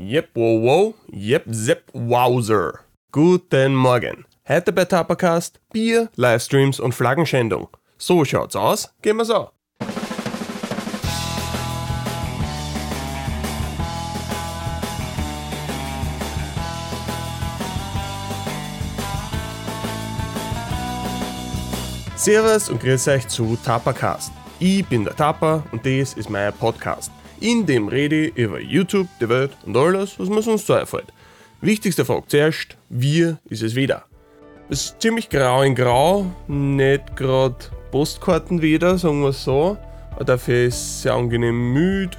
Yep, wow, wow, yep, zip, wowzer. Guten Morgen. Heute bei Tapacast Bier, Livestreams und Flaggenschändung. So schaut's aus, gehen wir's an. Servus und grüß euch zu Tapacast. Ich bin der Tapa und das ist mein Podcast. In dem rede ich über YouTube, die Welt und alles, was mir sonst so einfällt. Wichtigste Frage zuerst, wie ist es wieder? Es ist ziemlich grau in grau, nicht gerade Postkarten wieder, sagen wir so. Dafür ist es sehr angenehm müde.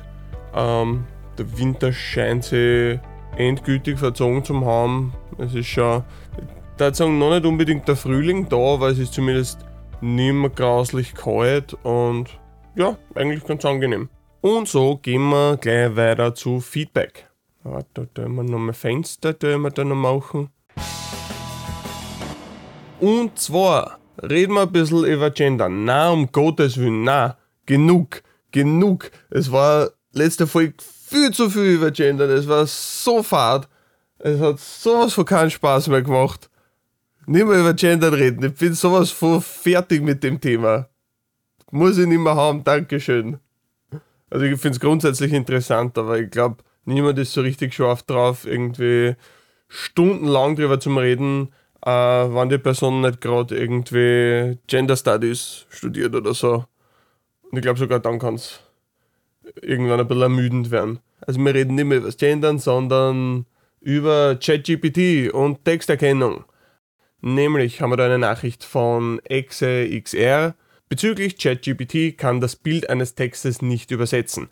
Ähm, der Winter scheint sich endgültig verzogen zu haben. Es ist schon, ich würde sagen, noch nicht unbedingt der Frühling da, aber es ist zumindest nicht mehr grauslich kalt und ja, eigentlich ganz angenehm. Und so gehen wir gleich weiter zu Feedback. Ah, da tun wir nochmal Fenster tun wir da noch machen. Und zwar reden wir ein bisschen über Gender. Na, um Gottes Willen, na, genug, genug. Es war letzte Folge viel zu viel über Gender. Es war so fad. Es hat sowas von keinen Spaß mehr gemacht. Nicht mehr über Gender reden. Ich bin sowas von fertig mit dem Thema. Muss ich nicht mehr haben. Dankeschön. Also ich finde es grundsätzlich interessant, aber ich glaube, niemand ist so richtig scharf drauf, irgendwie stundenlang drüber zu reden, äh, wann die Person nicht gerade irgendwie Gender Studies studiert oder so. Und ich glaube sogar dann kann es irgendwann ein bisschen ermüdend werden. Also wir reden nicht mehr über das Gendern, sondern über ChatGPT und Texterkennung. Nämlich haben wir da eine Nachricht von ExeXR, Bezüglich ChatGPT kann das Bild eines Textes nicht übersetzen.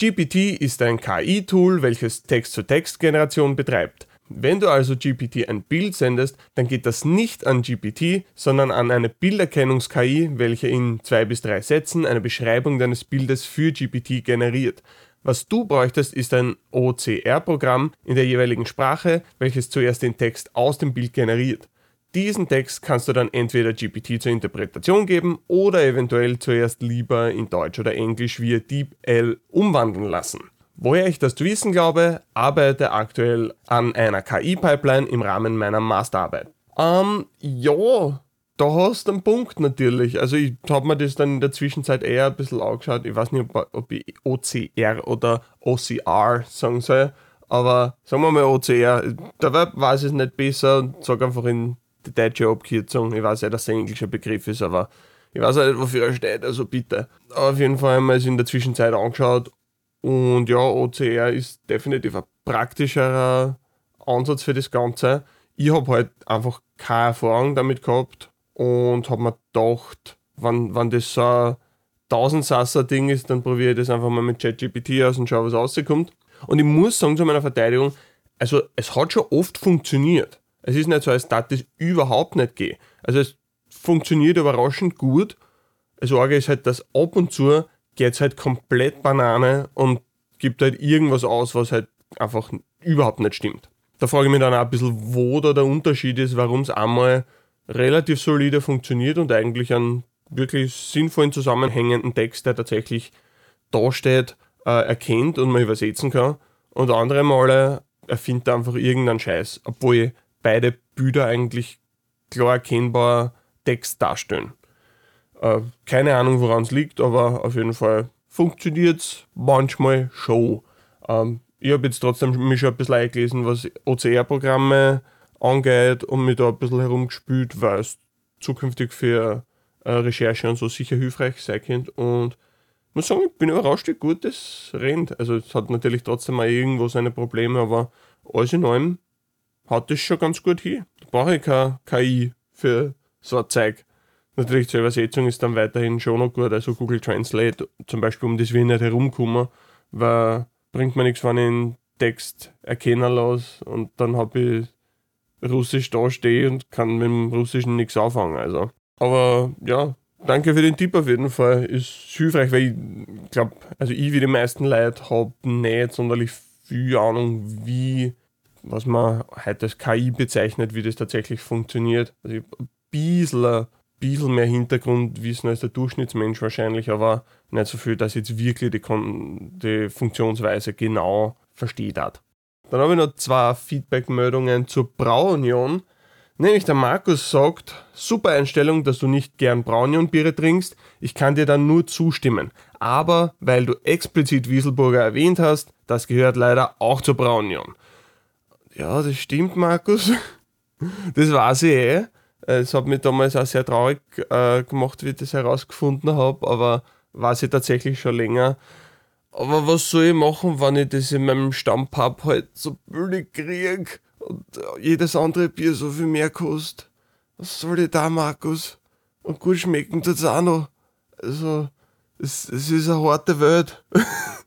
GPT ist ein KI-Tool, welches Text-zu-Text-Generation betreibt. Wenn du also GPT ein Bild sendest, dann geht das nicht an GPT, sondern an eine Bilderkennungs-KI, welche in zwei bis drei Sätzen eine Beschreibung deines Bildes für GPT generiert. Was du bräuchtest, ist ein OCR-Programm in der jeweiligen Sprache, welches zuerst den Text aus dem Bild generiert. Diesen Text kannst du dann entweder GPT zur Interpretation geben oder eventuell zuerst lieber in Deutsch oder Englisch via DeepL umwandeln lassen. Woher ich das zu wissen glaube, arbeite aktuell an einer KI-Pipeline im Rahmen meiner Masterarbeit. Ähm, ja, da hast du einen Punkt natürlich. Also ich habe mir das dann in der Zwischenzeit eher ein bisschen angeschaut. Ich weiß nicht, ob, ich OCR oder OCR sagen soll. Aber sagen wir mal OCR, da weiß ich es nicht besser und sage einfach in die deutsche Abkürzung. Ich weiß ja, dass der englische Begriff ist, aber ich weiß auch nicht, wofür er steht, also bitte. Aber auf jeden Fall haben wir es in der Zwischenzeit angeschaut und ja, OCR ist definitiv ein praktischerer Ansatz für das Ganze. Ich habe halt einfach keine Erfahrung damit gehabt und habe mir gedacht, wenn, wenn das so ein Tausendsasser-Ding ist, dann probiere ich das einfach mal mit ChatGPT aus und schaue, was rauskommt. Und ich muss sagen, zu meiner Verteidigung, also es hat schon oft funktioniert. Es ist nicht so, als dass das überhaupt nicht geht. Also es funktioniert überraschend gut. Das Orge ist halt, dass ab und zu geht es halt komplett Banane und gibt halt irgendwas aus, was halt einfach überhaupt nicht stimmt. Da frage ich mich dann auch ein bisschen, wo da der Unterschied ist, warum es einmal relativ solide funktioniert und eigentlich einen wirklich sinnvollen zusammenhängenden Text, der tatsächlich da steht, äh, erkennt und man übersetzen kann. Und andere Male erfindet er einfach irgendeinen Scheiß, obwohl beide Bilder eigentlich klar erkennbar Text darstellen. Äh, keine Ahnung, woran es liegt, aber auf jeden Fall funktioniert es manchmal schon. Ähm, ich habe jetzt trotzdem mich schon ein bisschen eingelesen, was OCR-Programme angeht und mich da ein bisschen herumgespielt, weil es zukünftig für äh, Recherche und so sicher hilfreich sein könnte. Und ich muss sagen, ich bin überrascht, wie gut das rennt. Also es hat natürlich trotzdem mal irgendwo seine Probleme, aber alles in allem haut das schon ganz gut hin. Da brauche ich keine KI für so ein Zeug. Natürlich zur Übersetzung ist dann weiterhin schon noch gut, also Google Translate zum Beispiel, um das ich nicht herumkommen, weil bringt mir nichts, wenn ich einen Text erkennen lasse und dann habe ich Russisch da stehe und kann mit dem Russischen nichts anfangen. Also. Aber ja, danke für den Tipp auf jeden Fall. Ist hilfreich, weil ich glaube, also ich wie die meisten Leute habe nicht sonderlich viel Ahnung, wie was man heute als KI bezeichnet, wie das tatsächlich funktioniert. Also ich ein bisschen, bisschen mehr Hintergrundwissen als der Durchschnittsmensch wahrscheinlich, aber nicht so viel, dass ich jetzt wirklich die, die Funktionsweise genau versteht hat. Dann habe ich noch zwei Feedback-Meldungen zur Brauunion. Nämlich der Markus sagt, super Einstellung, dass du nicht gern Braunion-Biere trinkst. Ich kann dir dann nur zustimmen. Aber weil du explizit Wieselburger erwähnt hast, das gehört leider auch zur Braunion. Ja, das stimmt, Markus. Das weiß ich eh. Es hat mich damals auch sehr traurig äh, gemacht, wie ich das herausgefunden habe, aber weiß ich tatsächlich schon länger. Aber was soll ich machen, wenn ich das in meinem Stammpub halt so billig kriege? und jedes andere Bier so viel mehr kostet. Was soll ich da, Markus? Und gut schmecken tut's auch noch. Also, es, es ist eine harte Welt.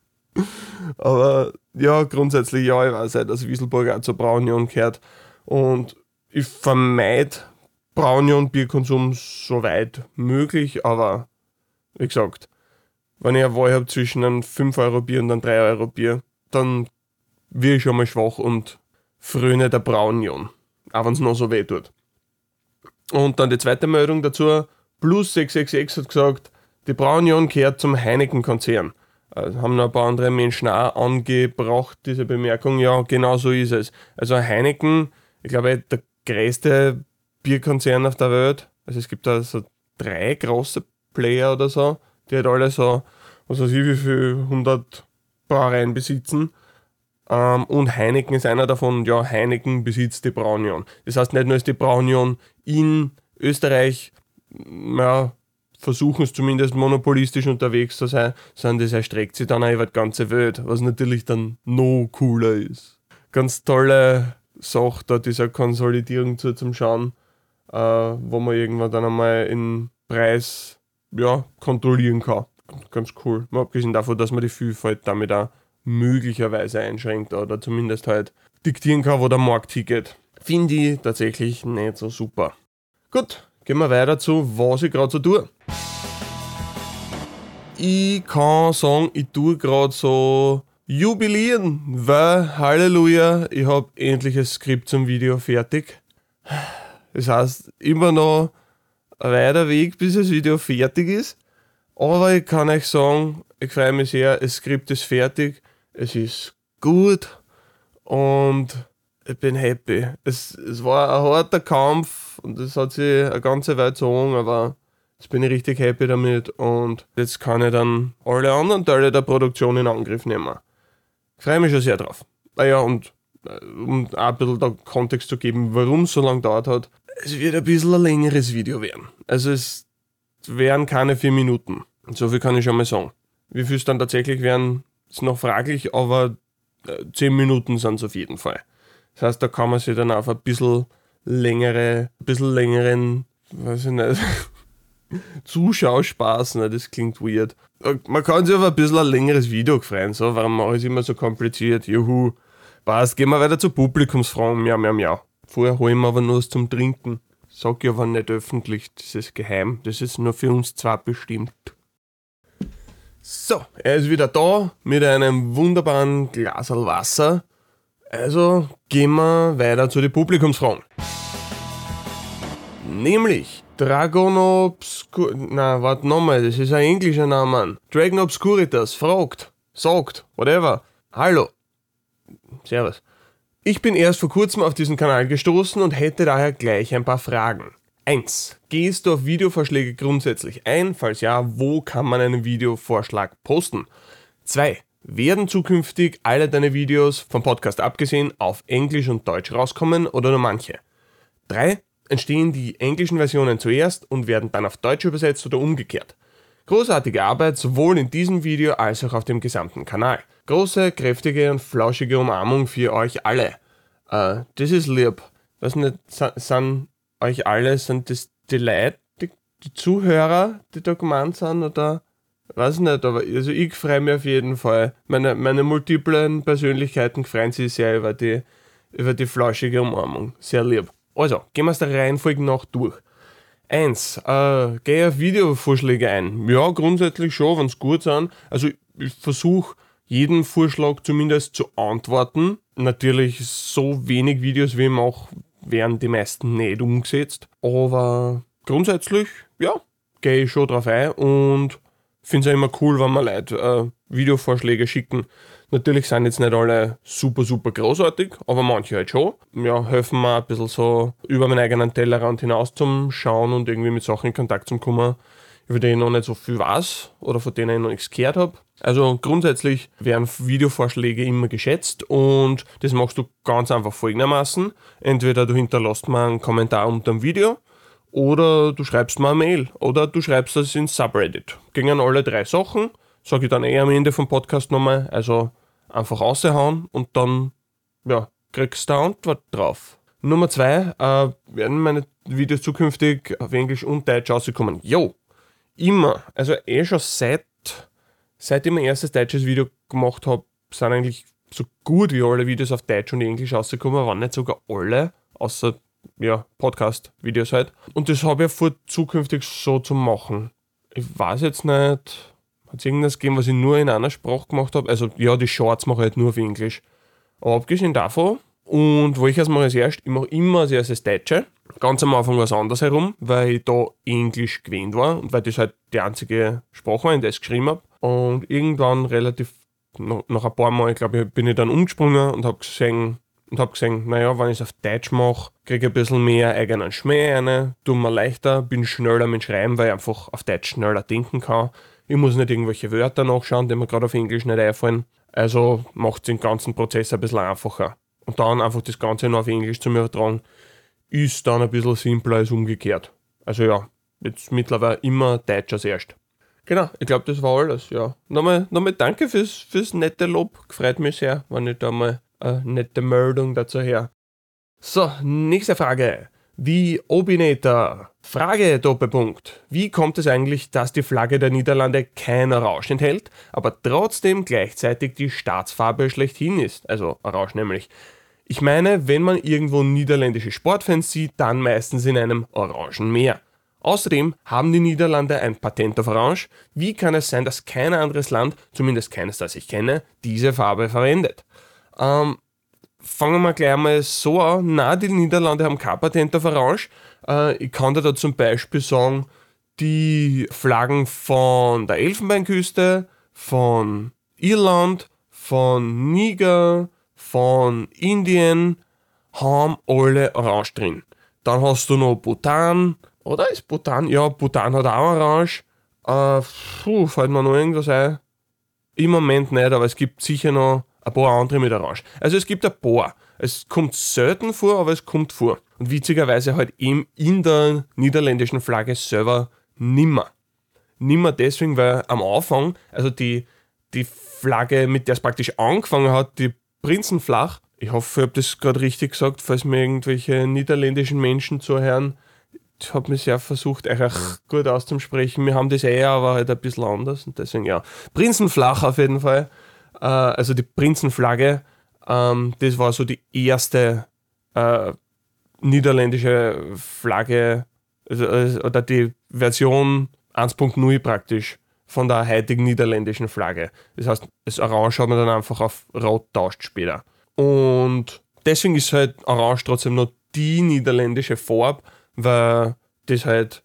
Aber ja, grundsätzlich ja, ich weiß halt, dass Wieselburg auch zur Braunion gehört. Und ich vermeide Braunion-Bierkonsum so weit möglich, aber wie gesagt, wenn ich eine Wahl habe zwischen einem 5-Euro-Bier und einem 3-Euro-Bier, dann wird ich schon mal schwach und fröne der Braunion. Auch wenn es noch so weh tut. Und dann die zweite Meldung dazu, Plus 666 hat gesagt, die Braunion gehört zum Heineken-Konzern. Also haben noch ein paar andere Menschen auch angebracht, diese Bemerkung. Ja, genau so ist es. Also Heineken, ich glaube, der größte Bierkonzern auf der Welt. Also es gibt da so drei große Player oder so, die halt alle so, was weiß ich, wie viel 100 Brauereien besitzen. Ähm, und Heineken ist einer davon. Ja, Heineken besitzt die Braunion. Das heißt, nicht nur ist die Braunion in Österreich, ja, versuchen es zumindest monopolistisch unterwegs zu sein, sondern das erstreckt sich dann auch über die ganze Welt, was natürlich dann noch cooler ist. Ganz tolle Sache da dieser Konsolidierung zu zum Schauen, äh, wo man irgendwann dann einmal den Preis ja, kontrollieren kann. Ganz cool. Mal abgesehen davon, dass man die Vielfalt damit auch möglicherweise einschränkt oder zumindest halt diktieren kann, wo der Markt hingeht. Finde ich tatsächlich nicht so super. Gut, gehen wir weiter zu, was ich gerade so tue. Ich kann sagen, ich tue gerade so jubilieren, weil, Halleluja, ich habe endlich ein Skript zum Video fertig. Das heißt, immer noch ein weiter Weg, bis das Video fertig ist. Aber ich kann euch sagen, ich freue mich sehr, das Skript ist fertig es ist gut und ich bin happy. Es, es war ein harter Kampf und es hat sich eine ganze Weile gezogen, aber jetzt bin ich richtig happy damit und jetzt kann ich dann alle anderen Teile der Produktion in Angriff nehmen. Ich freue mich schon sehr drauf. Naja, und äh, um auch ein bisschen den Kontext zu geben, warum es so lange dauert hat, es wird ein bisschen ein längeres Video werden. Also es wären keine vier Minuten. So viel kann ich schon mal sagen. Wie viel es dann tatsächlich werden, ist noch fraglich, aber äh, 10 Minuten sind es auf jeden Fall. Das heißt, da kann man sich dann auf ein bisschen längere, ein bisschen längeren, weiß ich nicht, Zuschauerspaß, ne? das klingt weird. Man kann sich auf ein bisschen ein längeres Video freuen, so, warum mache ich es immer so kompliziert? Juhu. Passt, gehen wir weiter zu Publikumsfragen. Miau, miau, miau. Vorher holen wir aber nur was zum Trinken. Sag ich aber nicht öffentlich, das ist geheim. Das ist nur für uns zwei bestimmt. So, er ist wieder da mit einem wunderbaren Glas Wasser. Also gehen wir weiter zu den Publikumsfragen. Nämlich Dragon Obscur... Na, warte nochmal, das ist ein englischer Name. Dragon Obscuritas fragt, sagt, whatever. Hallo. Servus. Ich bin erst vor kurzem auf diesen Kanal gestoßen und hätte daher gleich ein paar Fragen. 1. Gehst du auf Videovorschläge grundsätzlich ein? Falls ja, wo kann man einen Videovorschlag posten? 2. Werden zukünftig alle deine Videos vom Podcast abgesehen auf Englisch und Deutsch rauskommen oder nur manche? 3. Entstehen die englischen Versionen zuerst und werden dann auf Deutsch übersetzt oder umgekehrt? Großartige Arbeit sowohl in diesem Video als auch auf dem gesamten Kanal. Große, kräftige und flauschige Umarmung für euch alle. Uh, das ist lieb. Was nicht, sind euch alle, sind das die Leute, die, die Zuhörer, die da gemeint sind oder weiß nicht, aber also ich freue mich auf jeden Fall. Meine, meine multiplen Persönlichkeiten freuen sich sehr über die, über die flauschige Umarmung. Sehr lieb. Also, gehen wir es der Reihenfolge nach durch. Eins, äh, gehe auf Videovorschläge ein. Ja, grundsätzlich schon, wenn es gut sind. Also ich versuche jeden Vorschlag zumindest zu antworten. Natürlich so wenig Videos wie ich mache, werden die meisten nicht umgesetzt. Aber grundsätzlich, ja, gehe ich schon drauf ein und finde es immer cool, wenn man Leute äh, Videovorschläge schicken. Natürlich sind jetzt nicht alle super, super großartig, aber manche halt schon. Ja, helfen mir ein bisschen so über meinen eigenen Tellerrand hinaus zum Schauen und irgendwie mit Sachen in Kontakt zu kommen, über die ich noch nicht so viel weiß oder von denen ich noch nichts gehört habe. Also grundsätzlich werden Videovorschläge immer geschätzt und das machst du ganz einfach folgendermaßen. Entweder du hinterlässt mir einen Kommentar unter dem Video oder du schreibst mir eine Mail oder du schreibst das ins Subreddit. Gingen alle drei Sachen, sage ich dann eh am Ende vom Podcast nochmal. Also einfach raushauen und dann ja, kriegst du eine Antwort drauf. Nummer zwei, äh, werden meine Videos zukünftig auf Englisch und Deutsch rauskommen? Jo, immer. Also eh schon seit, seit ich mein erstes deutsches Video gemacht habe, sind eigentlich so gut wie alle Videos auf Deutsch und Englisch rausgekommen, waren nicht sogar alle, außer ja, Podcast-Videos halt. Und das habe ich vor, zukünftig so zu machen. Ich weiß jetzt nicht, hat es irgendwas gegeben, was ich nur in einer Sprache gemacht habe? Also ja, die Shorts mache ich halt nur auf Englisch. Aber abgesehen davon, und wo ich erst mache als erst, ich mache immer als erstes Deutsche. Ganz am Anfang was anderes herum, weil ich da Englisch gewähnt war und weil das halt die einzige Sprache war, in der ich geschrieben habe. Und irgendwann relativ, nach, ein paar Mal, ich glaube, bin ich dann umgesprungen und habe gesehen, und habe gesehen, naja, wenn ich es auf Deutsch mache, kriege ich ein bisschen mehr eigenen Schmäh rein, tue mir leichter, bin schneller mit Schreiben, weil ich einfach auf Deutsch schneller denken kann. Ich muss nicht irgendwelche Wörter nachschauen, die mir gerade auf Englisch nicht einfallen. Also macht es den ganzen Prozess ein bisschen einfacher. Und dann einfach das Ganze noch auf Englisch zu übertragen, ist dann ein bisschen simpler als umgekehrt. Also ja, jetzt mittlerweile immer Deutsch als erst. Genau, ich glaube, das war alles, ja. Nochmal, nochmal danke fürs, fürs nette Lob. Gefreut mich sehr, wenn ich da mal eine nette Meldung dazu her. So, nächste Frage. Die Obinator. Frage Doppelpunkt. Wie kommt es eigentlich, dass die Flagge der Niederlande kein Orange enthält, aber trotzdem gleichzeitig die Staatsfarbe schlechthin ist? Also Orange nämlich. Ich meine, wenn man irgendwo niederländische Sportfans sieht, dann meistens in einem orangen Meer. Außerdem haben die Niederlande ein Patent auf Orange. Wie kann es sein, dass kein anderes Land, zumindest keines, das ich kenne, diese Farbe verwendet? Ähm, fangen wir gleich mal so an. Na, die Niederlande haben kein Patent auf Orange. Äh, ich kann dir da zum Beispiel sagen, die Flaggen von der Elfenbeinküste, von Irland, von Niger, von Indien haben alle Orange drin. Dann hast du noch Bhutan, oder ist Bhutan? Ja, Bhutan hat auch Orange. Äh, puh, fällt mir noch irgendwas ein? Im Moment nicht, aber es gibt sicher noch ein paar andere mit Orange. Also es gibt ein paar. Es kommt selten vor, aber es kommt vor. Und witzigerweise halt eben in der niederländischen Flagge selber nimmer. Nimmer deswegen, weil am Anfang, also die, die Flagge, mit der es praktisch angefangen hat, die Prinzenflach, ich hoffe, ich habe das gerade richtig gesagt, falls mir irgendwelche niederländischen Menschen zuhören. Ich habe mich sehr versucht, euch gut auszusprechen. Wir haben das eh, aber halt ein bisschen anders. Und deswegen ja. Prinzenflach auf jeden Fall äh, also die Prinzenflagge, ähm, das war so die erste äh, niederländische Flagge, also, also, oder die Version 1.0 praktisch von der heutigen niederländischen Flagge. Das heißt, das Orange hat man dann einfach auf Rot tauscht später. Und deswegen ist halt Orange trotzdem noch die niederländische Farbe, weil das halt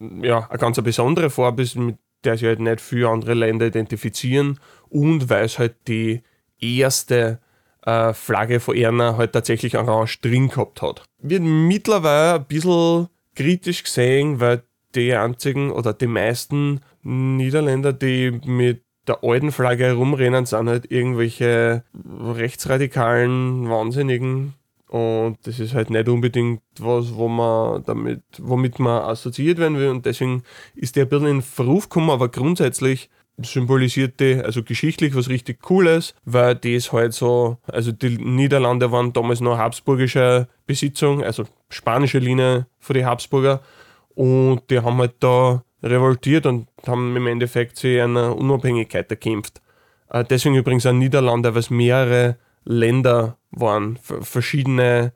ja, eine ganz besondere Farbe ist, mit der sich halt nicht viele andere Länder identifizieren und weil es halt die erste äh, Flagge von Erna halt tatsächlich orange drin gehabt hat. Wird mittlerweile ein bisschen kritisch gesehen, weil die einzigen oder die meisten Niederländer, die mit der alten Flagge herumrennen, sind halt irgendwelche rechtsradikalen Wahnsinnigen. Und das ist halt nicht unbedingt was, wo man damit, womit man assoziiert werden will. Und deswegen ist der ein bisschen in Verruf gekommen, aber grundsätzlich symbolisiert die also geschichtlich was richtig Cooles, weil das halt so, also die Niederlande waren damals noch habsburgische Besitzung, also spanische Linie für die Habsburger und die haben halt da revoltiert und haben im Endeffekt zu einer Unabhängigkeit erkämpft. Äh, deswegen übrigens auch Niederlande, es mehrere Länder waren, verschiedene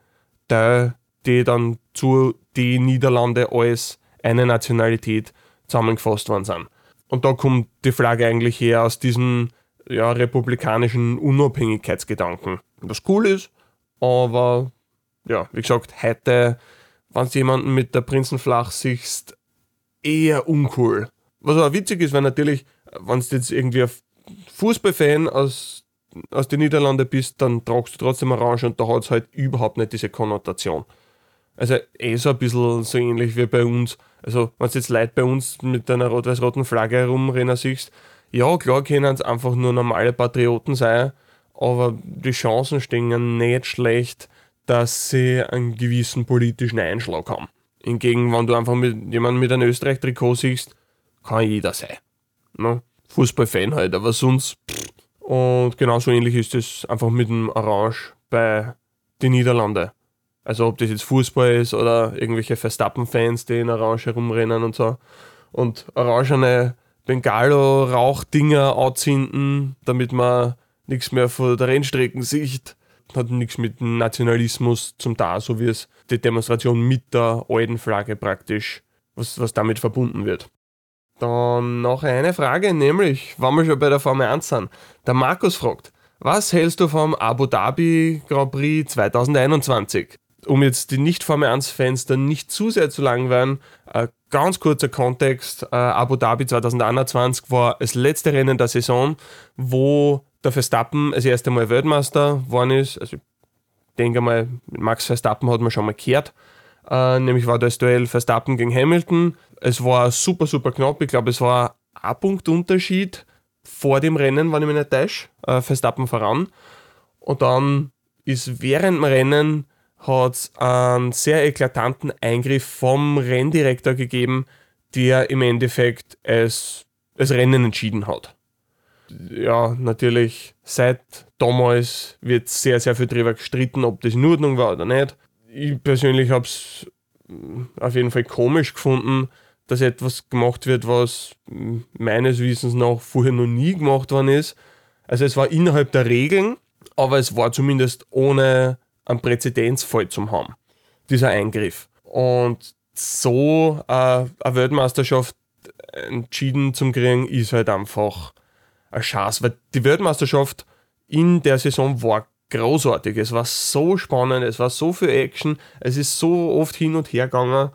Teile, die dann zu die Niederlande als eine Nationalität zusammengefasst worden sind. Und da kommt die Flagge eigentlich her aus diesem ja, republikanischen Unabhängigkeitsgedanken. Was cool ist, aber ja, wie gesagt, heute, wenn du jemanden mit der Prinzenflach siehst, eher uncool. Was aber witzig ist, weil natürlich, wenn du jetzt irgendwie Fußballfan aus aus den Niederlanden bist, dann tragst du trotzdem Orange und da hat es halt überhaupt nicht diese Konnotation. Also eh so ein bisschen so ähnlich wie bei uns. Also wenn du jetzt Leute bei uns mit einer rot-weiß-roten Flagge herumrennen siehst, ja klar können es einfach nur normale Patrioten sein, aber die Chancen stehen nicht schlecht, dass sie einen gewissen politischen Einschlag haben. Hingegen, wenn du einfach mit jemandem mit einem Österreich-Trikot siehst, kann jeder sein. Ne? Fußballfan halt, aber sonst. Und genauso ähnlich ist es einfach mit dem Orange bei den Niederlanden. Also ob das jetzt Fußball ist oder irgendwelche Verstappen-Fans, die in Orange herumrennen und so. Und orangene Bengalo-Rauchdinger anzünden, damit man nichts mehr von der Rennstrecken sieht. Hat nichts mit Nationalismus zum da, so wie es die Demonstration mit der alten Flagge praktisch, was, was damit verbunden wird. Dann noch eine Frage, nämlich, wenn wir schon bei der Formel 1 sind. Der Markus fragt, was hältst du vom Abu Dhabi Grand Prix 2021? Um jetzt die Nicht-Formel 1-Fans dann nicht zu sehr zu lang werden, äh, ganz kurzer Kontext: äh, Abu Dhabi 2021 war das letzte Rennen der Saison, wo der Verstappen das erste Mal Weltmeister geworden ist. Also, ich denke mal, Max Verstappen hat man schon mal gehört. Äh, nämlich war das Duell Verstappen gegen Hamilton. Es war super, super knapp. Ich glaube, es war ein Punkt Unterschied vor dem Rennen, wenn ich mich nicht täusche. Äh, Verstappen voran. Und dann ist während dem Rennen hat einen sehr eklatanten Eingriff vom Renndirektor gegeben, der im Endeffekt es, das Rennen entschieden hat. Ja, natürlich, seit damals wird sehr, sehr viel darüber gestritten, ob das in Ordnung war oder nicht ich persönlich habe es mm, auf jeden Fall komisch gefunden, dass etwas gemacht wird, was mm, meines Wissens nach vorher noch nie gemacht worden ist. Also es war innerhalb der Regeln, aber es war zumindest ohne einen Präzedenzfall zu haben, dieser Eingriff. Und so äh, eine Weltmeisterschaft entschieden zu kriegen, ist halt einfach ein Schatz, weil die Weltmeisterschaft in der Saison war großartig. Es war so spannend, es war so viel Action, es ist so oft hin und her gegangen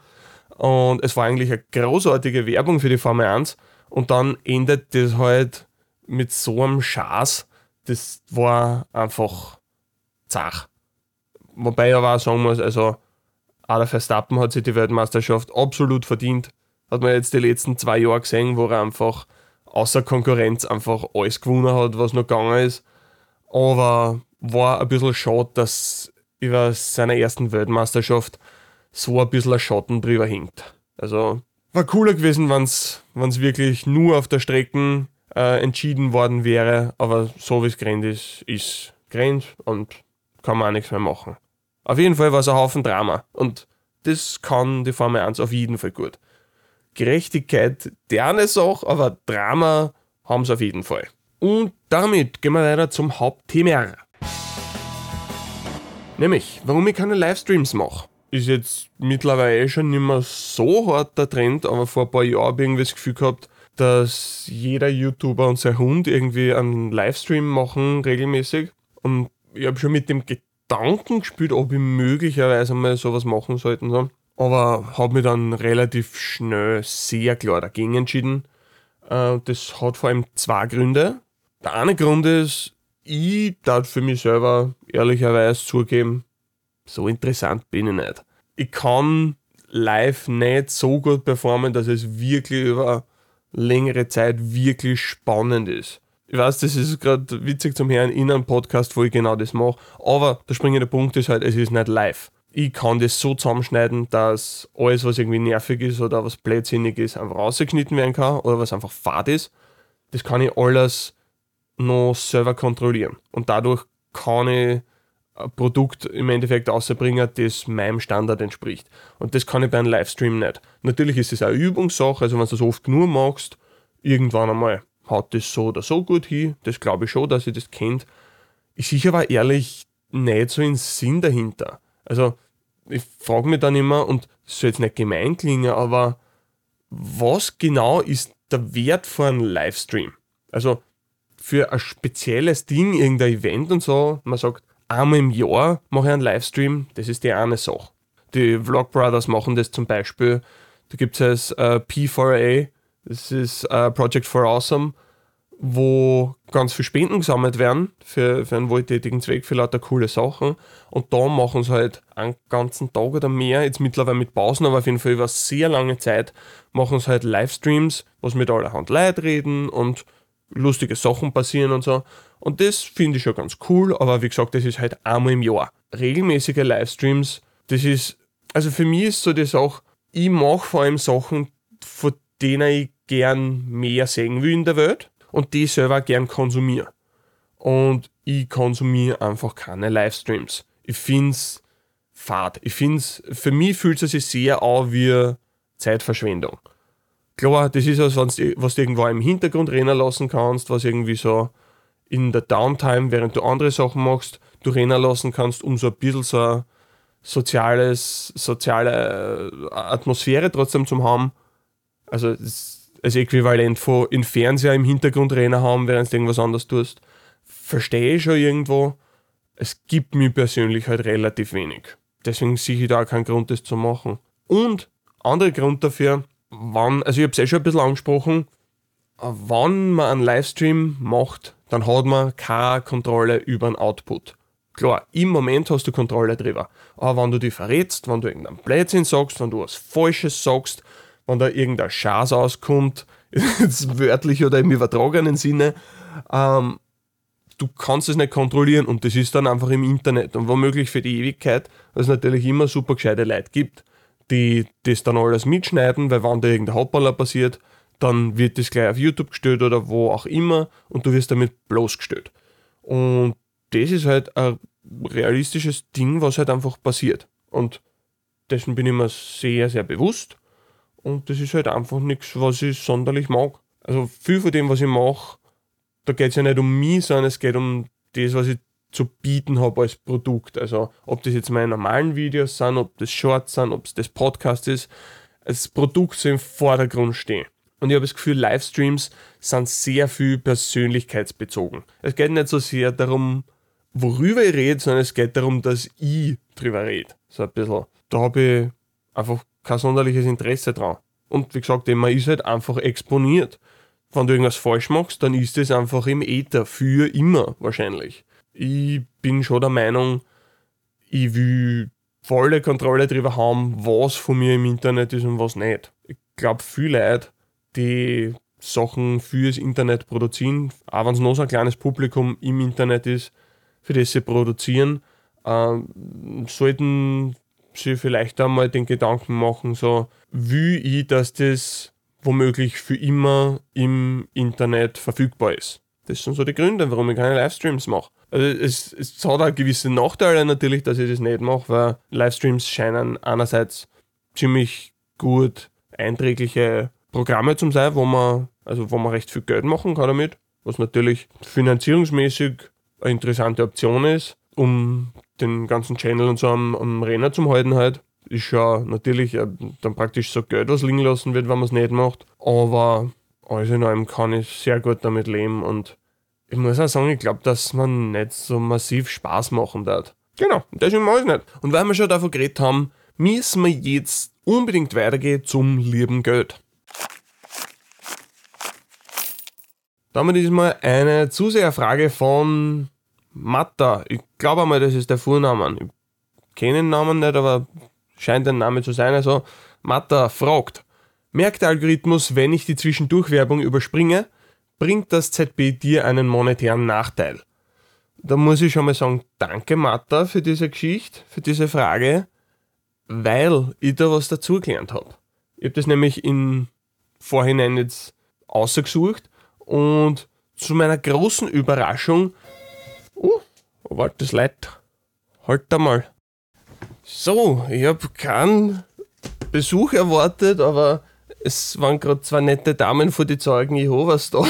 und es war eigentlich eine großartige Werbung für die Formel 1 und dann endet das halt mit so einem Schaß. Das war einfach zach. Wobei ich aber auch sagen muss, also Ada Verstappen hat sich die Weltmeisterschaft absolut verdient. Hat man jetzt die letzten zwei Jahre gesehen, wo er einfach außer Konkurrenz einfach alles gewonnen hat, was noch gegangen ist. Aber war ein bisschen schade, dass über seiner ersten Weltmeisterschaft so ein bisschen ein Schatten drüber hängt. Also war cooler gewesen, wenn es wirklich nur auf der Strecke äh, entschieden worden wäre, aber so wie es gerannt ist, ist gerannt und kann man auch nichts mehr machen. Auf jeden Fall war es ein Haufen Drama und das kann die Formel 1 auf jeden Fall gut. Gerechtigkeit, der eine Sache, aber Drama haben sie auf jeden Fall. Und damit gehen wir weiter zum Hauptthema. Nämlich, warum ich keine Livestreams mache. Ist jetzt mittlerweile schon nicht mehr so hart der Trend, aber vor ein paar Jahren habe ich irgendwie das Gefühl gehabt, dass jeder YouTuber und sein Hund irgendwie einen Livestream machen regelmäßig. Und ich habe schon mit dem Gedanken gespielt, ob ich möglicherweise mal sowas machen sollte. So. Aber habe mich dann relativ schnell sehr klar dagegen entschieden. Äh, das hat vor allem zwei Gründe. Der eine Grund ist, ich darf für mich selber ehrlicherweise zugeben, so interessant bin ich nicht. Ich kann live nicht so gut performen, dass es wirklich über längere Zeit wirklich spannend ist. Ich weiß, das ist gerade witzig zum Hören in einem Podcast, wo ich genau das mache, aber der springende Punkt ist halt, es ist nicht live. Ich kann das so zusammenschneiden, dass alles, was irgendwie nervig ist oder was blödsinnig ist, einfach rausgeschnitten werden kann oder was einfach fad ist. Das kann ich alles noch selber kontrollieren. Und dadurch kann ich ein Produkt im Endeffekt außerbringen, das meinem Standard entspricht. Und das kann ich bei einem Livestream nicht. Natürlich ist es eine Übungssache, also wenn du das oft genug machst, irgendwann einmal haut das so oder so gut hin. Das glaube ich schon, dass ihr das kennt. Ich sehe aber ehrlich nicht so einen Sinn dahinter. Also ich frage mich dann immer, und das soll jetzt nicht gemein klingen, aber was genau ist der Wert von einem Livestream? Also für ein spezielles Ding, irgendein Event und so, man sagt, einmal im Jahr mache ich einen Livestream, das ist die eine Sache. Die Vlog Brothers machen das zum Beispiel. Da gibt es äh, P4A, das ist äh, Project for Awesome, wo ganz viel Spenden gesammelt werden für, für einen wohltätigen Zweck, für lauter coole Sachen. Und da machen sie halt einen ganzen Tag oder mehr, jetzt mittlerweile mit Pausen, aber auf jeden Fall über sehr lange Zeit, machen sie halt Livestreams, was mit allerhand Leid reden und lustige Sachen passieren und so. Und das finde ich schon ganz cool, aber wie gesagt, das ist halt einmal im Jahr. Regelmäßige Livestreams, das ist, also für mich ist so das auch, ich mache vor allem Sachen, von denen ich gern mehr sehen will in der Welt und die selber gern konsumiere. Und ich konsumiere einfach keine Livestreams. Ich finde es fad. Ich finde es, für mich fühlt es sich sehr an wie Zeitverschwendung. Klar, das ist was, was du irgendwo im Hintergrund rennen lassen kannst, was irgendwie so in der Downtime, während du andere Sachen machst, du rennen lassen kannst, um so ein bisschen so soziales, soziale äh, Atmosphäre trotzdem zu haben. Also das Äquivalent von in Fernseher im Hintergrund rennen haben, während du irgendwas anderes tust. Verstehe ich schon irgendwo. Es gibt mir persönlich halt relativ wenig. Deswegen sehe ich da auch keinen Grund, das zu machen. Und anderer Grund dafür, wann, also ich habe es eh schon ein bisschen angesprochen, wann man einen Livestream macht, dann hat man keine Kontrolle über den Output. Klar, im Moment hast du Kontrolle drüber. Aber wenn du dich verrätst, wenn du irgendeinen Blödsinn sagst, wenn du was Falsches sagst, wenn da irgendein Schaß auskommt, jetzt wörtlich oder im übertragenen Sinne, ähm, du kannst es nicht kontrollieren und das ist dann einfach im Internet und womöglich für die Ewigkeit, weil es natürlich immer super gescheite Leute gibt, die das dann alles mitschneiden, weil wenn da irgendein Hauptballer passiert, dann wird das gleich auf YouTube gestellt oder wo auch immer und du wirst damit bloßgestellt. Und das ist halt ein realistisches Ding, was halt einfach passiert. Und dessen bin ich mir sehr, sehr bewusst. Und das ist halt einfach nichts, was ich sonderlich mag. Also viel von dem, was ich mache, da geht es ja nicht um mich, sondern es geht um das, was ich zu bieten habe als Produkt. Also ob das jetzt meine normalen Videos sind, ob das Shorts sind, ob es das Podcast ist. Das Produkt soll im Vordergrund stehen. Und ich habe das Gefühl, Livestreams sind sehr viel persönlichkeitsbezogen. Es geht nicht so sehr darum, worüber ich rede, sondern es geht darum, dass ich drüber rede. So ein bisschen. Da habe ich einfach kein sonderliches Interesse dran. Und wie gesagt, man ist halt einfach exponiert. Wenn du irgendwas falsch machst, dann ist es einfach im Äther für immer wahrscheinlich. Ich bin schon der Meinung, ich will volle Kontrolle darüber haben, was von mir im Internet ist und was nicht. Ich glaube, viele Leute die Sachen fürs Internet produzieren, auch wenn es noch so ein kleines Publikum im Internet ist, für das sie produzieren, äh, sollten sie vielleicht einmal den Gedanken machen, so, wie ich, dass das womöglich für immer im Internet verfügbar ist. Das sind so die Gründe, warum ich keine Livestreams mache. Also es, es hat auch gewisse Nachteile natürlich, dass ich das nicht mache, weil Livestreams scheinen einerseits ziemlich gut einträgliche Programme zum sein, wo man, also wo man recht viel Geld machen kann damit, was natürlich finanzierungsmäßig eine interessante Option ist, um den ganzen Channel und so am, am Renner zu halten halt. Ist ja natürlich äh, dann praktisch so Geld, was liegen lassen wird, wenn man es nicht macht. Aber alles in allem kann ich sehr gut damit leben und ich muss auch sagen, ich glaube, dass man nicht so massiv Spaß machen darf. Genau, deswegen mache ich nicht. Und weil wir schon davon geredet haben, müssen wir jetzt unbedingt weitergehen zum lieben Geld. Damit ist mal eine Zuseherfrage von Matta. Ich glaube einmal, das ist der Vorname. Ich kenne den Namen nicht, aber scheint ein Name zu sein. Also, Matta fragt: Merkt der Algorithmus, wenn ich die Zwischendurchwerbung überspringe, bringt das ZB dir einen monetären Nachteil? Da muss ich schon mal sagen, danke Matta für diese Geschichte, für diese Frage, weil ich da was dazugelernt habe. Ich habe das nämlich im Vorhinein jetzt ausgesucht und zu meiner großen Überraschung, oh, warte, das Leid, halt da mal. So, ich habe keinen Besuch erwartet, aber es waren gerade zwei nette Damen vor die Zeugen Jehovas da.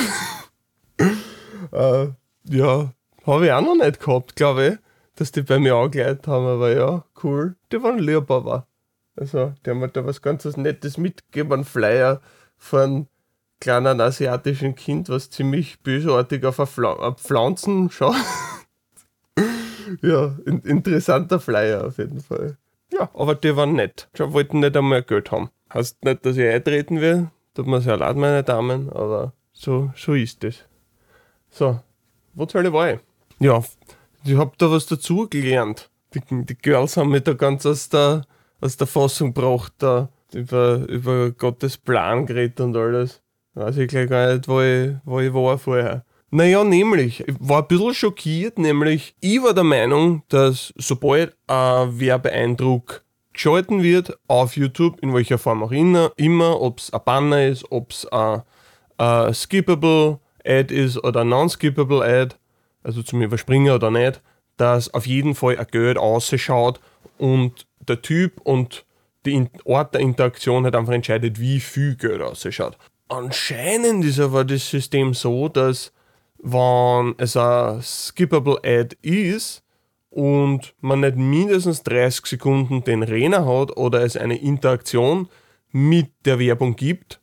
äh, ja, habe ich auch noch nicht gehabt, glaube ich, dass die bei mir angeleitet haben, aber ja, cool. Die waren lieb, aber. Also, die haben mir da was ganz Nettes mitgegeben, einen Flyer von kleinen asiatischen Kind, was ziemlich bösartig auf Pflanzen schaut. ja, in, interessanter Flyer auf jeden Fall. Ja, aber die waren nett. Die wollten nicht einmal Geld haben. Heißt nicht, dass ich eintreten will. Tut mir sehr leid, meine Damen, aber so, so ist es. So, wo soll ich war Ja, ich hab da was dazu gelernt. Die, die Girls haben mich da ganz aus der, aus der Fassung gebracht, da über, über Gottes Plan geredet und alles. Weiß ich gleich gar nicht, wo ich, wo ich war vorher. Naja, nämlich, ich war ein bisschen schockiert, nämlich ich war der Meinung, dass sobald ein Werbeeindruck geschalten wird auf YouTube, in welcher Form auch immer, ob es ein Banner ist, ob es ein, ein skippable Ad ist oder ein non-skippable Ad, also zum Überspringen oder nicht, dass auf jeden Fall ein Geld ausschaut und der Typ und die Ort der Interaktion halt einfach entscheidet, wie viel Geld ausschaut. Anscheinend ist aber das System so, dass wenn es ein skippable Ad ist und man nicht mindestens 30 Sekunden den Renner hat oder es eine Interaktion mit der Werbung gibt,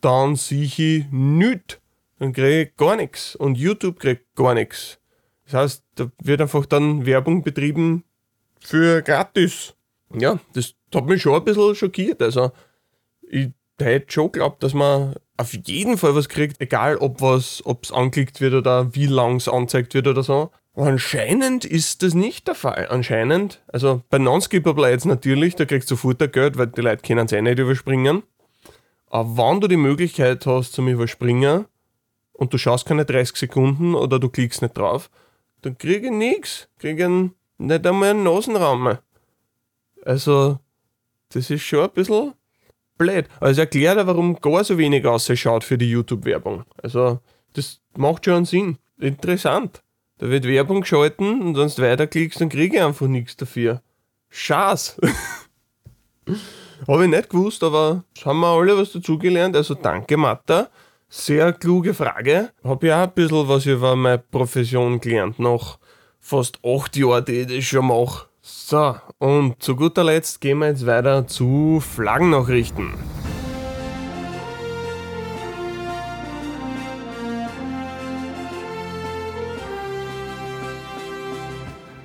dann sehe ich nichts. Dann kriege ich gar nichts. Und YouTube kriegt gar nichts. Das heißt, da wird einfach dann Werbung betrieben für gratis. Ja, das hat mich schon ein bisschen schockiert. Also, ich hätte schon geglaubt, dass man auf jeden Fall was kriegt, egal ob was, ob es angeklickt wird oder wie lang es angezeigt wird oder so. Aber anscheinend ist das nicht der Fall. Anscheinend, also bei Non-Skippable Ads natürlich, da kriegst du sofort Geld, weil die Leute können es eh nicht überspringen. Aber wenn du die Möglichkeit hast zum Überspringen und du schaust keine 30 Sekunden oder du klickst nicht drauf, dann kriege ich nichts. Kriege nicht einmal einen Nasenraum. Also, das ist schon ein bisschen blöd. Also erklärt er, warum gar so wenig ausschaut für die YouTube-Werbung. Also, das macht schon Sinn. Interessant. Da wird Werbung geschalten und wenn du weiterklickst, dann kriege ich einfach nichts dafür. Schaß. Habe ich nicht gewusst, aber haben wir alle was dazugelernt. Also danke, Matta. Sehr kluge Frage. Habe ich auch ein bisschen was über meine Profession gelernt. Nach fast acht Jahren, die ich das schon mache. So, und zu guter Letzt gehen wir jetzt weiter zu Flaggennachrichten.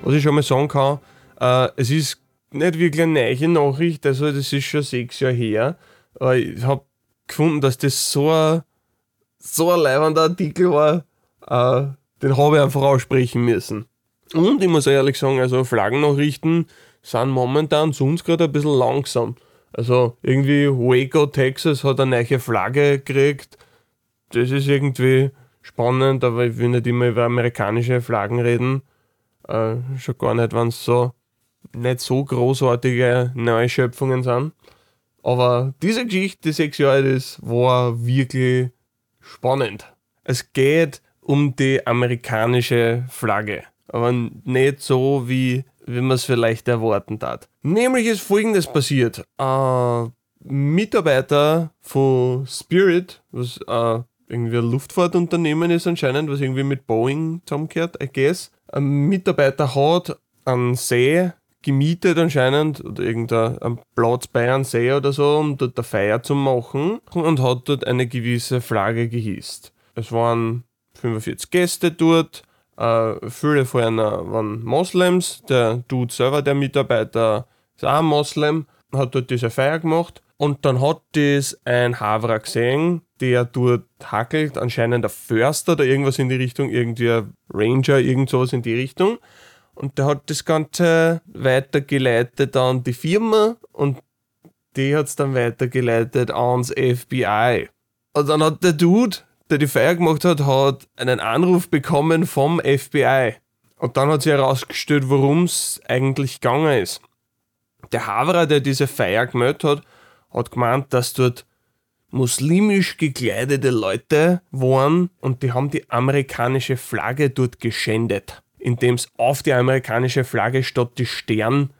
Was ich schon mal sagen kann, äh, es ist nicht wirklich eine neue Nachricht, also das ist schon sechs Jahre her. Aber ich habe gefunden, dass das so ein, so ein leibender Artikel war, äh, den habe ich einfach aussprechen müssen. Und ich muss ehrlich sagen, also Flaggennachrichten sind momentan zu uns gerade ein bisschen langsam. Also irgendwie Waco, Texas hat eine neue Flagge gekriegt. Das ist irgendwie spannend, aber ich will nicht immer über amerikanische Flaggen reden. Äh, schon gar nicht, wenn es so nicht so großartige Neuschöpfungen sind. Aber diese Geschichte, die sechs Jahre alt ist, war wirklich spannend. Es geht um die amerikanische Flagge aber nicht so, wie, wie man es vielleicht erwarten tat. Nämlich ist folgendes passiert. Ein Mitarbeiter von Spirit, was äh, irgendwie ein Luftfahrtunternehmen ist anscheinend, was irgendwie mit Boeing zusammengehört, I guess. Ein Mitarbeiter hat einen See gemietet anscheinend oder irgendeinen Platz bei einem See oder so, um dort eine Feier zu machen und hat dort eine gewisse Flagge gehisst. Es waren 45 Gäste dort, äh, viele von ihnen waren Moslems. Der Dude selber, der Mitarbeiter, ist auch ein Moslem, hat dort diese Feier gemacht. Und dann hat das ein Havra gesehen, der dort hackelt, anscheinend ein Förster oder irgendwas in die Richtung, irgendwie ein Ranger, irgend sowas in die Richtung. Und der hat das Ganze weitergeleitet an die Firma und die hat es dann weitergeleitet ans FBI. Und dann hat der Dude der die Feier gemacht hat, hat einen Anruf bekommen vom FBI. Und dann hat sich herausgestellt, worum es eigentlich gegangen ist. Der Haverer, der diese Feier gemeldet hat, hat gemeint, dass dort muslimisch gekleidete Leute waren und die haben die amerikanische Flagge dort geschändet, indem es auf die amerikanische Flagge statt die Stern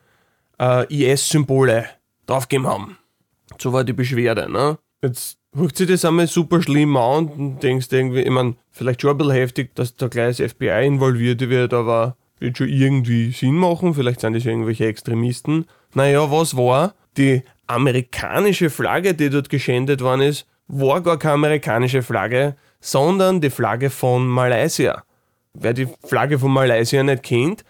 äh, IS-Symbole draufgegeben haben. So war die Beschwerde. Ne? Jetzt hört sich das einmal super schlimm an und denkst irgendwie, ich meine, vielleicht schon ein bisschen heftig, dass da gleich das FBI involviert wird, aber wird schon irgendwie Sinn machen, vielleicht sind das irgendwelche Extremisten. Naja, was war? Die amerikanische Flagge, die dort geschändet worden ist, war gar keine amerikanische Flagge, sondern die Flagge von Malaysia. Wer die Flagge von Malaysia nicht kennt,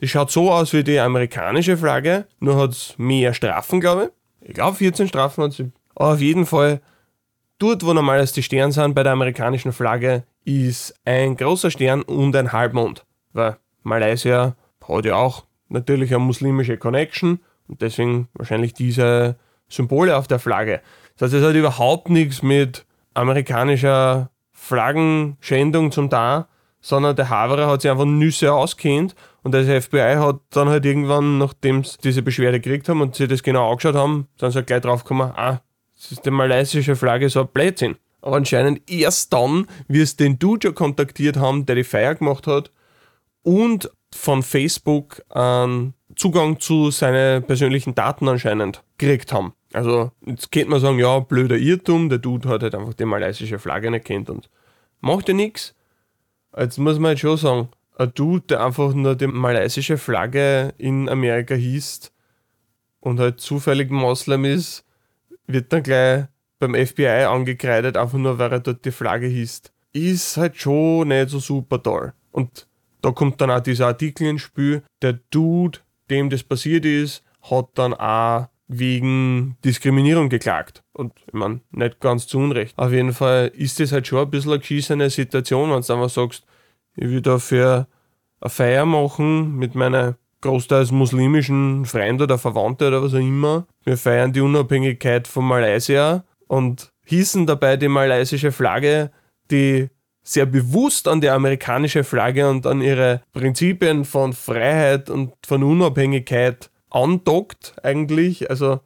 die schaut so aus wie die amerikanische Flagge, nur hat es mehr Strafen, glaube ich. Ich glaube 14 Strafen hat sie. Aber auf jeden Fall dort, wo normalerweise die Sterne sind bei der amerikanischen Flagge, ist ein großer Stern und ein Halbmond, weil Malaysia hat ja auch natürlich eine muslimische Connection und deswegen wahrscheinlich diese Symbole auf der Flagge. Das heißt, es hat überhaupt nichts mit amerikanischer Flaggenschändung zum da, sondern der Haverer hat sich einfach Nüsse auskennt und das FBI hat dann halt irgendwann, nachdem sie diese Beschwerde gekriegt haben und sie das genau angeschaut haben, dann halt gleich draufgekommen, ah, ist die malaysische Flagge so ein Blödsinn. Aber anscheinend erst dann, wie es den schon kontaktiert haben, der die Feier gemacht hat und von Facebook einen Zugang zu seinen persönlichen Daten anscheinend gekriegt haben. Also jetzt könnte man sagen, ja, blöder Irrtum, der Dude hat halt einfach die malaysische Flagge nicht kennt und macht ja nichts. Jetzt muss man halt schon sagen, ein Dude, der einfach nur die malaysische Flagge in Amerika hieß und halt zufällig Moslem ist, wird dann gleich beim FBI angekreidet, einfach nur weil er dort die Flagge hieß. Ist halt schon nicht so super toll. Und da kommt dann auch dieser Artikel ins Spiel. Der Dude, dem das passiert ist, hat dann auch wegen Diskriminierung geklagt. Und ich meine, nicht ganz zu Unrecht. Auf jeden Fall ist das halt schon ein bisschen eine geschissene Situation, wenn du einfach sagst, ich will dafür eine Feier machen mit meinen großteils muslimischen Freunden oder Verwandten oder was auch immer. Wir feiern die Unabhängigkeit von Malaysia und hießen dabei die malaysische Flagge, die sehr bewusst an die amerikanische Flagge und an ihre Prinzipien von Freiheit und von Unabhängigkeit andockt eigentlich. Also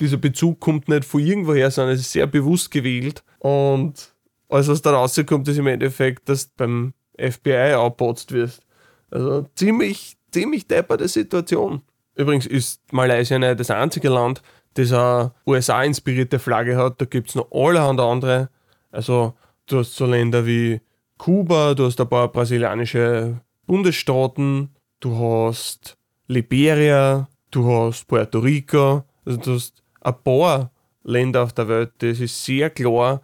dieser Bezug kommt nicht von irgendwoher, sondern es ist sehr bewusst gewählt. Und als es dann rauskommt, ist im Endeffekt, dass du beim FBI abbotzt wirst. Also ziemlich, ziemlich depperte Situation. Übrigens ist Malaysia nicht das einzige Land, das eine USA-inspirierte Flagge hat. Da gibt es noch allerhand andere. Also du hast so Länder wie Kuba, du hast ein paar brasilianische Bundesstaaten, du hast Liberia, du hast Puerto Rico, also du hast ein paar Länder auf der Welt, die sich sehr klar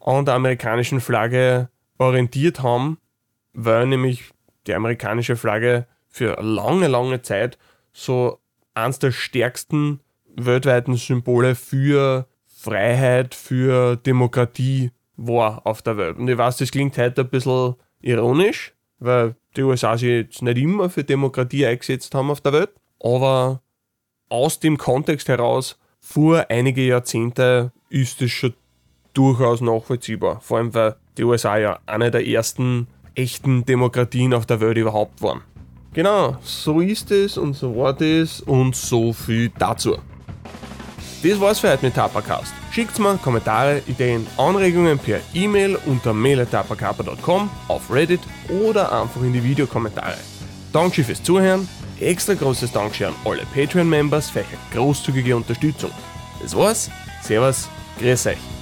an der amerikanischen Flagge orientiert haben, weil nämlich die amerikanische Flagge für lange, lange Zeit so eines der stärksten weltweiten Symbole für Freiheit, für Demokratie war auf der Welt. Und ich weiß, das klingt heute ein bisschen ironisch, weil die USA sich jetzt nicht immer für Demokratie eingesetzt haben auf der Welt. Aber aus dem Kontext heraus, vor einige Jahrzehnte, ist es schon durchaus nachvollziehbar. Vor allem, weil die USA ja eine der ersten echten Demokratien auf der Welt überhaupt waren. Genau, so ist es und so war das und so viel dazu. Das war's für heute mit Tapacast. Schickt mir Kommentare, Ideen, Anregungen per E-Mail unter mail.tapacapa.com, auf Reddit oder einfach in die Videokommentare. Danke fürs Zuhören. Extra großes Dankeschön an alle Patreon-Members für eure großzügige Unterstützung. Das war's. Servus. Grüß euch.